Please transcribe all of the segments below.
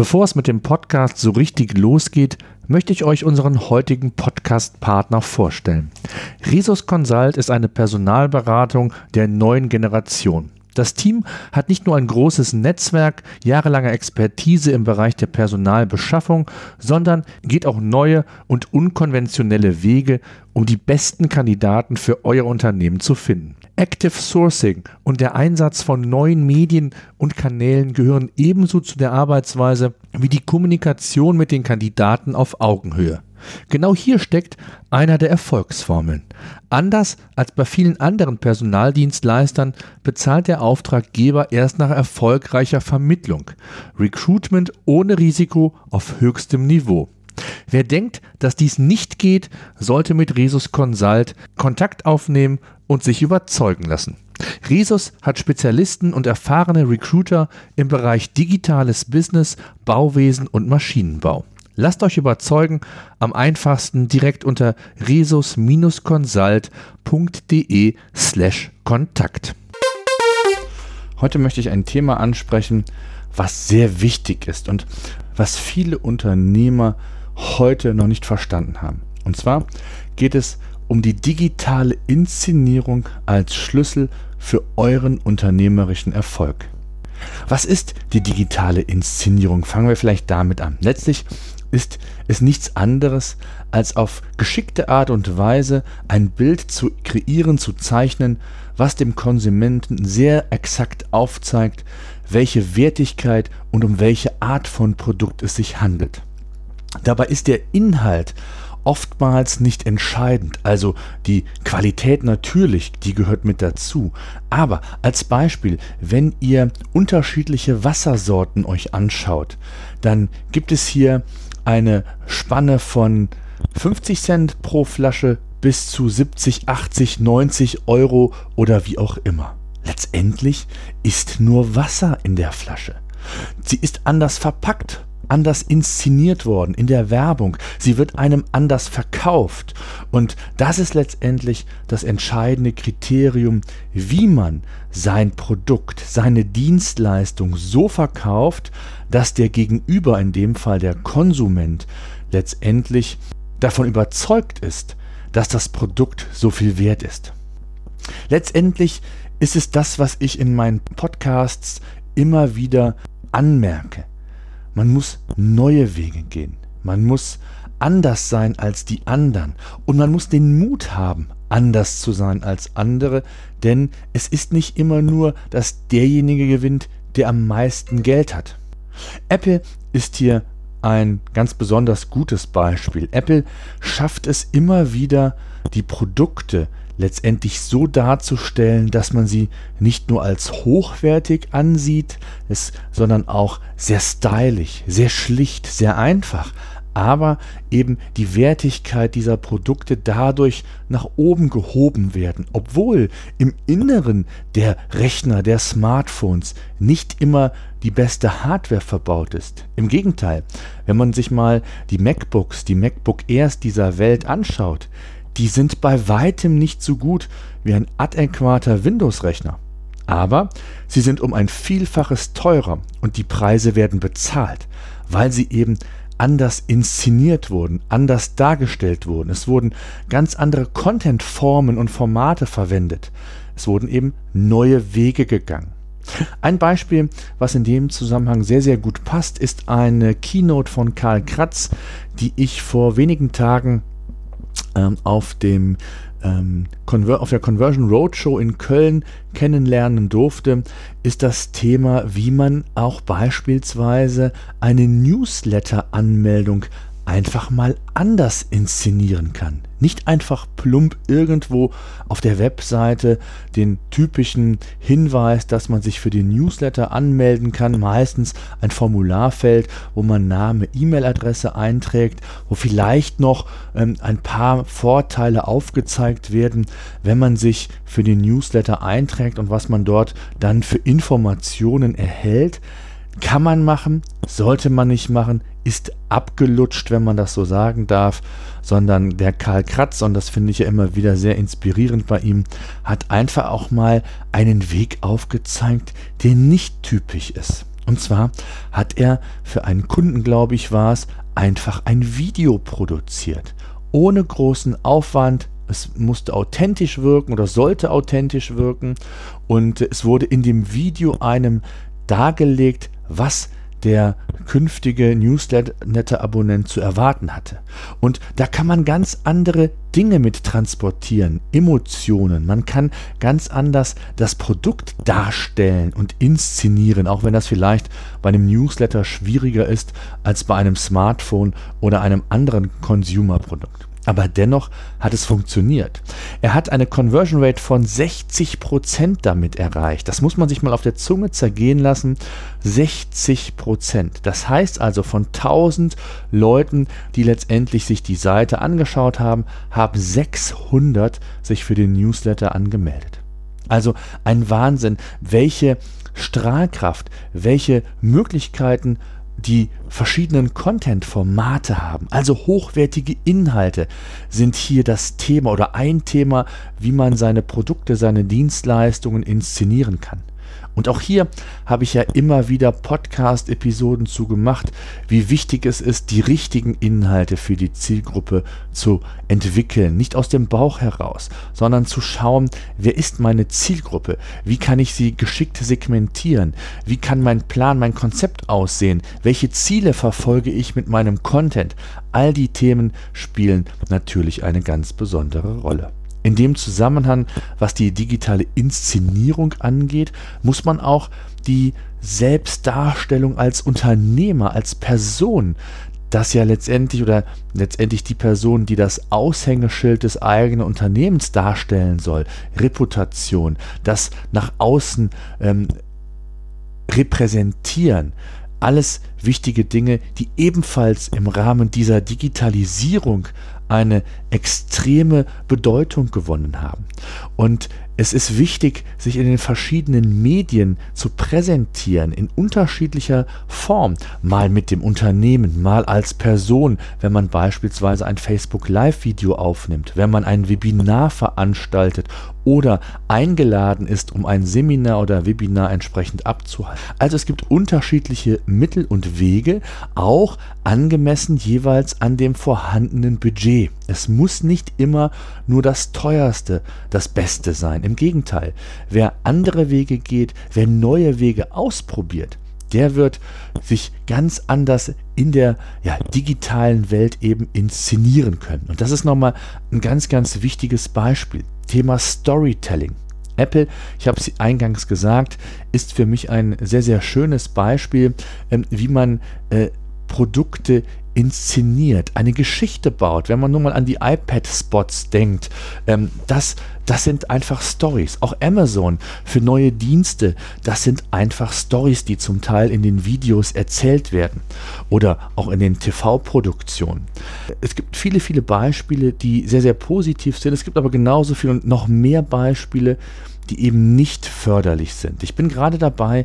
Bevor es mit dem Podcast so richtig losgeht, möchte ich euch unseren heutigen Podcast-Partner vorstellen. Risus Consult ist eine Personalberatung der neuen Generation. Das Team hat nicht nur ein großes Netzwerk, jahrelange Expertise im Bereich der Personalbeschaffung, sondern geht auch neue und unkonventionelle Wege, um die besten Kandidaten für euer Unternehmen zu finden. Active Sourcing und der Einsatz von neuen Medien und Kanälen gehören ebenso zu der Arbeitsweise wie die Kommunikation mit den Kandidaten auf Augenhöhe. Genau hier steckt einer der Erfolgsformeln. Anders als bei vielen anderen Personaldienstleistern bezahlt der Auftraggeber erst nach erfolgreicher Vermittlung. Recruitment ohne Risiko auf höchstem Niveau. Wer denkt, dass dies nicht geht, sollte mit Resus Consult Kontakt aufnehmen und sich überzeugen lassen. Resus hat Spezialisten und erfahrene Recruiter im Bereich digitales Business, Bauwesen und Maschinenbau. Lasst euch überzeugen, am einfachsten direkt unter resus-consult.de slash Kontakt. Heute möchte ich ein Thema ansprechen, was sehr wichtig ist und was viele Unternehmer heute noch nicht verstanden haben. Und zwar geht es um die digitale Inszenierung als Schlüssel für euren unternehmerischen Erfolg. Was ist die digitale Inszenierung? Fangen wir vielleicht damit an. Letztlich ist es nichts anderes, als auf geschickte Art und Weise ein Bild zu kreieren, zu zeichnen, was dem Konsumenten sehr exakt aufzeigt, welche Wertigkeit und um welche Art von Produkt es sich handelt. Dabei ist der Inhalt oftmals nicht entscheidend. Also die Qualität natürlich, die gehört mit dazu. Aber als Beispiel, wenn ihr unterschiedliche Wassersorten euch anschaut, dann gibt es hier eine Spanne von 50 Cent pro Flasche bis zu 70, 80, 90 Euro oder wie auch immer. Letztendlich ist nur Wasser in der Flasche. Sie ist anders verpackt anders inszeniert worden in der Werbung. Sie wird einem anders verkauft. Und das ist letztendlich das entscheidende Kriterium, wie man sein Produkt, seine Dienstleistung so verkauft, dass der Gegenüber, in dem Fall der Konsument, letztendlich davon überzeugt ist, dass das Produkt so viel wert ist. Letztendlich ist es das, was ich in meinen Podcasts immer wieder anmerke. Man muss neue Wege gehen. Man muss anders sein als die anderen. Und man muss den Mut haben, anders zu sein als andere, denn es ist nicht immer nur, dass derjenige gewinnt, der am meisten Geld hat. Apple ist hier ein ganz besonders gutes Beispiel. Apple schafft es immer wieder, die Produkte letztendlich so darzustellen, dass man sie nicht nur als hochwertig ansieht, es, sondern auch sehr stylisch, sehr schlicht, sehr einfach, aber eben die Wertigkeit dieser Produkte dadurch nach oben gehoben werden, obwohl im Inneren der Rechner, der Smartphones nicht immer die beste Hardware verbaut ist. Im Gegenteil, wenn man sich mal die MacBooks, die MacBook Airs dieser Welt anschaut, die sind bei weitem nicht so gut wie ein adäquater Windows-Rechner. Aber sie sind um ein Vielfaches teurer und die Preise werden bezahlt, weil sie eben anders inszeniert wurden, anders dargestellt wurden. Es wurden ganz andere Content-Formen und Formate verwendet. Es wurden eben neue Wege gegangen. Ein Beispiel, was in dem Zusammenhang sehr, sehr gut passt, ist eine Keynote von Karl Kratz, die ich vor wenigen Tagen ähm, auf dem ähm, auf der Conversion Roadshow in Köln kennenlernen durfte, ist das Thema, wie man auch beispielsweise eine Newsletter-Anmeldung einfach mal anders inszenieren kann. Nicht einfach plump irgendwo auf der Webseite den typischen Hinweis, dass man sich für den Newsletter anmelden kann, meistens ein Formularfeld, wo man Name, E-Mail-Adresse einträgt, wo vielleicht noch ähm, ein paar Vorteile aufgezeigt werden, wenn man sich für den Newsletter einträgt und was man dort dann für Informationen erhält. Kann man machen, sollte man nicht machen, ist abgelutscht, wenn man das so sagen darf, sondern der Karl Kratz, und das finde ich ja immer wieder sehr inspirierend bei ihm, hat einfach auch mal einen Weg aufgezeigt, der nicht typisch ist. Und zwar hat er für einen Kunden, glaube ich, war es, einfach ein Video produziert. Ohne großen Aufwand, es musste authentisch wirken oder sollte authentisch wirken und es wurde in dem Video einem dargelegt, was der künftige Newsletter-Abonnent zu erwarten hatte. Und da kann man ganz andere Dinge mit transportieren, Emotionen. Man kann ganz anders das Produkt darstellen und inszenieren, auch wenn das vielleicht bei einem Newsletter schwieriger ist als bei einem Smartphone oder einem anderen Consumer-Produkt. Aber dennoch hat es funktioniert. Er hat eine Conversion Rate von 60% damit erreicht. Das muss man sich mal auf der Zunge zergehen lassen. 60%. Das heißt also von 1000 Leuten, die letztendlich sich die Seite angeschaut haben, haben 600 sich für den Newsletter angemeldet. Also ein Wahnsinn, welche Strahlkraft, welche Möglichkeiten die verschiedenen Content-Formate haben, also hochwertige Inhalte, sind hier das Thema oder ein Thema, wie man seine Produkte, seine Dienstleistungen inszenieren kann. Und auch hier habe ich ja immer wieder Podcast-Episoden zu gemacht, wie wichtig es ist, die richtigen Inhalte für die Zielgruppe zu entwickeln. Nicht aus dem Bauch heraus, sondern zu schauen, wer ist meine Zielgruppe? Wie kann ich sie geschickt segmentieren? Wie kann mein Plan, mein Konzept aussehen? Welche Ziele verfolge ich mit meinem Content? All die Themen spielen natürlich eine ganz besondere Rolle. In dem Zusammenhang, was die digitale Inszenierung angeht, muss man auch die Selbstdarstellung als Unternehmer, als Person, das ja letztendlich oder letztendlich die Person, die das Aushängeschild des eigenen Unternehmens darstellen soll, Reputation, das nach außen ähm, repräsentieren, alles wichtige Dinge, die ebenfalls im Rahmen dieser Digitalisierung eine extreme Bedeutung gewonnen haben. Und es ist wichtig, sich in den verschiedenen Medien zu präsentieren, in unterschiedlicher Form. Mal mit dem Unternehmen, mal als Person, wenn man beispielsweise ein Facebook Live-Video aufnimmt, wenn man ein Webinar veranstaltet oder eingeladen ist, um ein Seminar oder Webinar entsprechend abzuhalten. Also es gibt unterschiedliche Mittel und Wege, auch angemessen jeweils an dem vorhandenen Budget. Es muss nicht immer nur das teuerste, das Beste sein. Im Gegenteil, wer andere Wege geht, wer neue Wege ausprobiert, der wird sich ganz anders in der ja, digitalen Welt eben inszenieren können. Und das ist nochmal ein ganz, ganz wichtiges Beispiel. Thema Storytelling. Apple, ich habe es eingangs gesagt, ist für mich ein sehr, sehr schönes Beispiel, ähm, wie man äh, Produkte inszeniert, eine Geschichte baut, wenn man nur mal an die iPad-Spots denkt, ähm, das, das sind einfach Stories. Auch Amazon für neue Dienste, das sind einfach Stories, die zum Teil in den Videos erzählt werden oder auch in den TV-Produktionen. Es gibt viele, viele Beispiele, die sehr, sehr positiv sind. Es gibt aber genauso viele und noch mehr Beispiele, die eben nicht förderlich sind. Ich bin gerade dabei,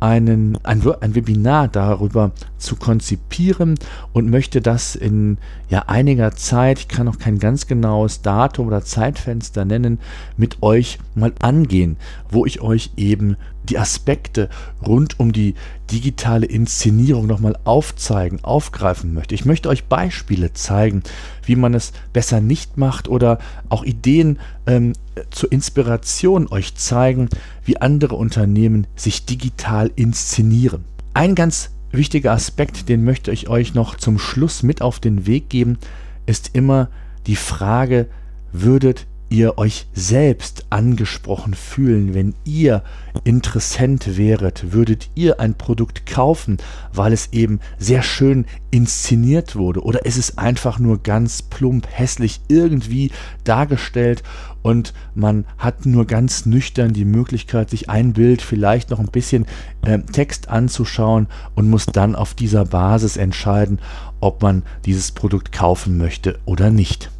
einen, ein, ein Webinar darüber zu konzipieren und möchte das in ja, einiger Zeit, ich kann noch kein ganz genaues Datum oder Zeitfenster nennen, mit euch mal angehen, wo ich euch eben die Aspekte rund um die digitale Inszenierung nochmal aufzeigen, aufgreifen möchte. Ich möchte euch Beispiele zeigen, wie man es besser nicht macht oder auch Ideen ähm, zur Inspiration euch zeigen, wie andere Unternehmen sich digital inszenieren. Ein ganz wichtiger Aspekt, den möchte ich euch noch zum Schluss mit auf den Weg geben, ist immer die Frage, würdet ihr euch selbst angesprochen fühlen, wenn ihr Interessent wäret, würdet ihr ein Produkt kaufen, weil es eben sehr schön inszeniert wurde oder ist es einfach nur ganz plump hässlich irgendwie dargestellt und man hat nur ganz nüchtern die Möglichkeit, sich ein Bild, vielleicht noch ein bisschen äh, Text anzuschauen und muss dann auf dieser Basis entscheiden, ob man dieses Produkt kaufen möchte oder nicht.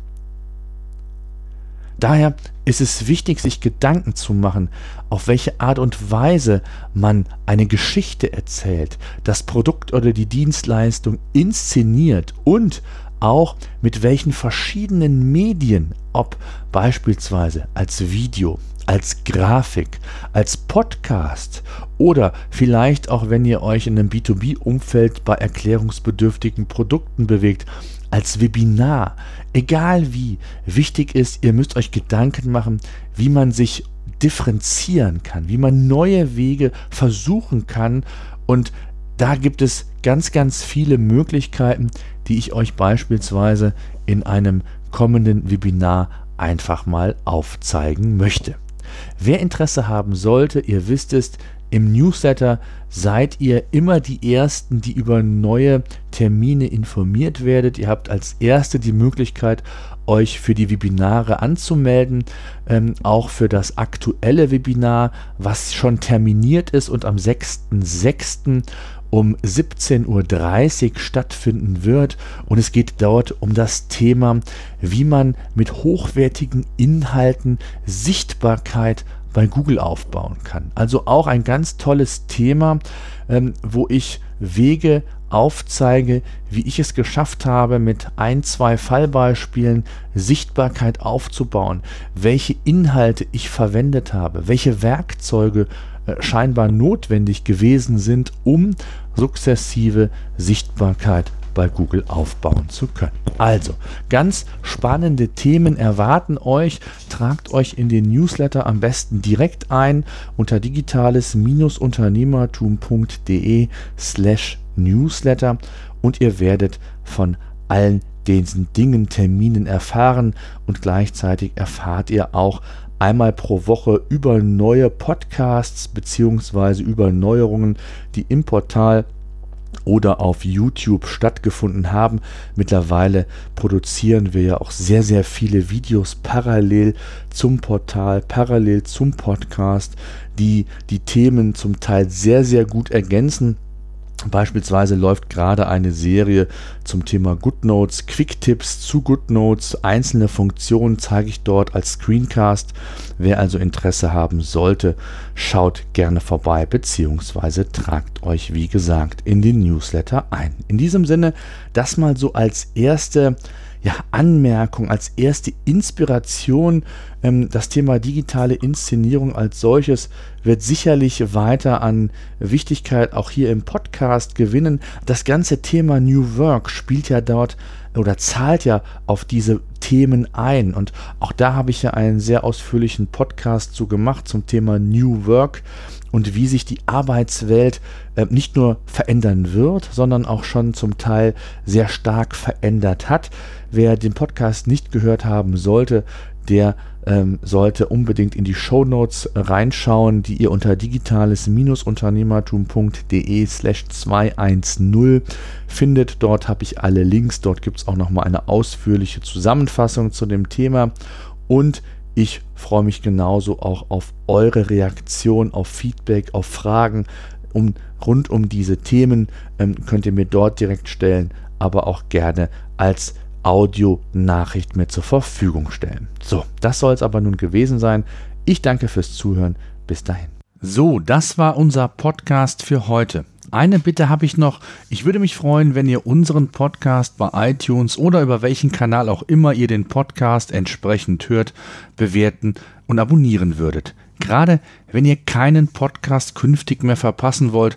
Daher ist es wichtig, sich Gedanken zu machen, auf welche Art und Weise man eine Geschichte erzählt, das Produkt oder die Dienstleistung inszeniert und auch mit welchen verschiedenen Medien, ob beispielsweise als Video, als Grafik, als Podcast oder vielleicht auch, wenn ihr euch in einem B2B-Umfeld bei erklärungsbedürftigen Produkten bewegt, als Webinar, egal wie, wichtig ist, ihr müsst euch Gedanken machen, wie man sich differenzieren kann, wie man neue Wege versuchen kann und da gibt es ganz, ganz viele Möglichkeiten, die ich euch beispielsweise in einem kommenden Webinar einfach mal aufzeigen möchte. Wer Interesse haben sollte, ihr wisst es, im Newsletter seid ihr immer die Ersten, die über neue Termine informiert werdet. Ihr habt als Erste die Möglichkeit, euch für die Webinare anzumelden, ähm, auch für das aktuelle Webinar, was schon terminiert ist und am 6.6 um 17.30 Uhr stattfinden wird. Und es geht dort um das Thema, wie man mit hochwertigen Inhalten Sichtbarkeit bei Google aufbauen kann. Also auch ein ganz tolles Thema, ähm, wo ich Wege aufzeige, wie ich es geschafft habe, mit ein, zwei Fallbeispielen Sichtbarkeit aufzubauen, welche Inhalte ich verwendet habe, welche Werkzeuge scheinbar notwendig gewesen sind, um sukzessive Sichtbarkeit bei Google aufbauen zu können. Also, ganz spannende Themen erwarten euch. Tragt euch in den Newsletter am besten direkt ein unter digitales-unternehmertum.de slash Newsletter und ihr werdet von allen diesen Dingen, Terminen erfahren und gleichzeitig erfahrt ihr auch einmal pro Woche über neue Podcasts bzw. über Neuerungen, die im Portal oder auf YouTube stattgefunden haben. Mittlerweile produzieren wir ja auch sehr, sehr viele Videos parallel zum Portal, parallel zum Podcast, die die Themen zum Teil sehr, sehr gut ergänzen. Beispielsweise läuft gerade eine Serie zum Thema GoodNotes, Quick-Tipps zu GoodNotes. Einzelne Funktionen zeige ich dort als Screencast. Wer also Interesse haben sollte, schaut gerne vorbei bzw. tragt euch, wie gesagt, in den Newsletter ein. In diesem Sinne, das mal so als erste ja, Anmerkung, als erste Inspiration. Ähm, das Thema digitale Inszenierung als solches wird sicherlich weiter an Wichtigkeit auch hier im Podcast gewinnen. Das ganze Thema New Work spielt ja dort oder zahlt ja auf diese Themen ein. Und auch da habe ich ja einen sehr ausführlichen Podcast zu gemacht zum Thema New Work und wie sich die Arbeitswelt äh, nicht nur verändern wird, sondern auch schon zum Teil sehr stark verändert hat. Wer den Podcast nicht gehört haben sollte, der ähm, sollte unbedingt in die Show Notes reinschauen, die ihr unter digitales-unternehmertum.de slash 210 findet. Dort habe ich alle Links, dort gibt es auch nochmal eine ausführliche Zusammenfassung zu dem Thema und ich freue mich genauso auch auf eure Reaktion, auf Feedback, auf Fragen um, rund um diese Themen. Ähm, könnt ihr mir dort direkt stellen, aber auch gerne als Audio-Nachricht mir zur Verfügung stellen. So, das soll es aber nun gewesen sein. Ich danke fürs Zuhören. Bis dahin. So, das war unser Podcast für heute. Eine Bitte habe ich noch. Ich würde mich freuen, wenn ihr unseren Podcast bei iTunes oder über welchen Kanal auch immer ihr den Podcast entsprechend hört, bewerten und abonnieren würdet. Gerade wenn ihr keinen Podcast künftig mehr verpassen wollt,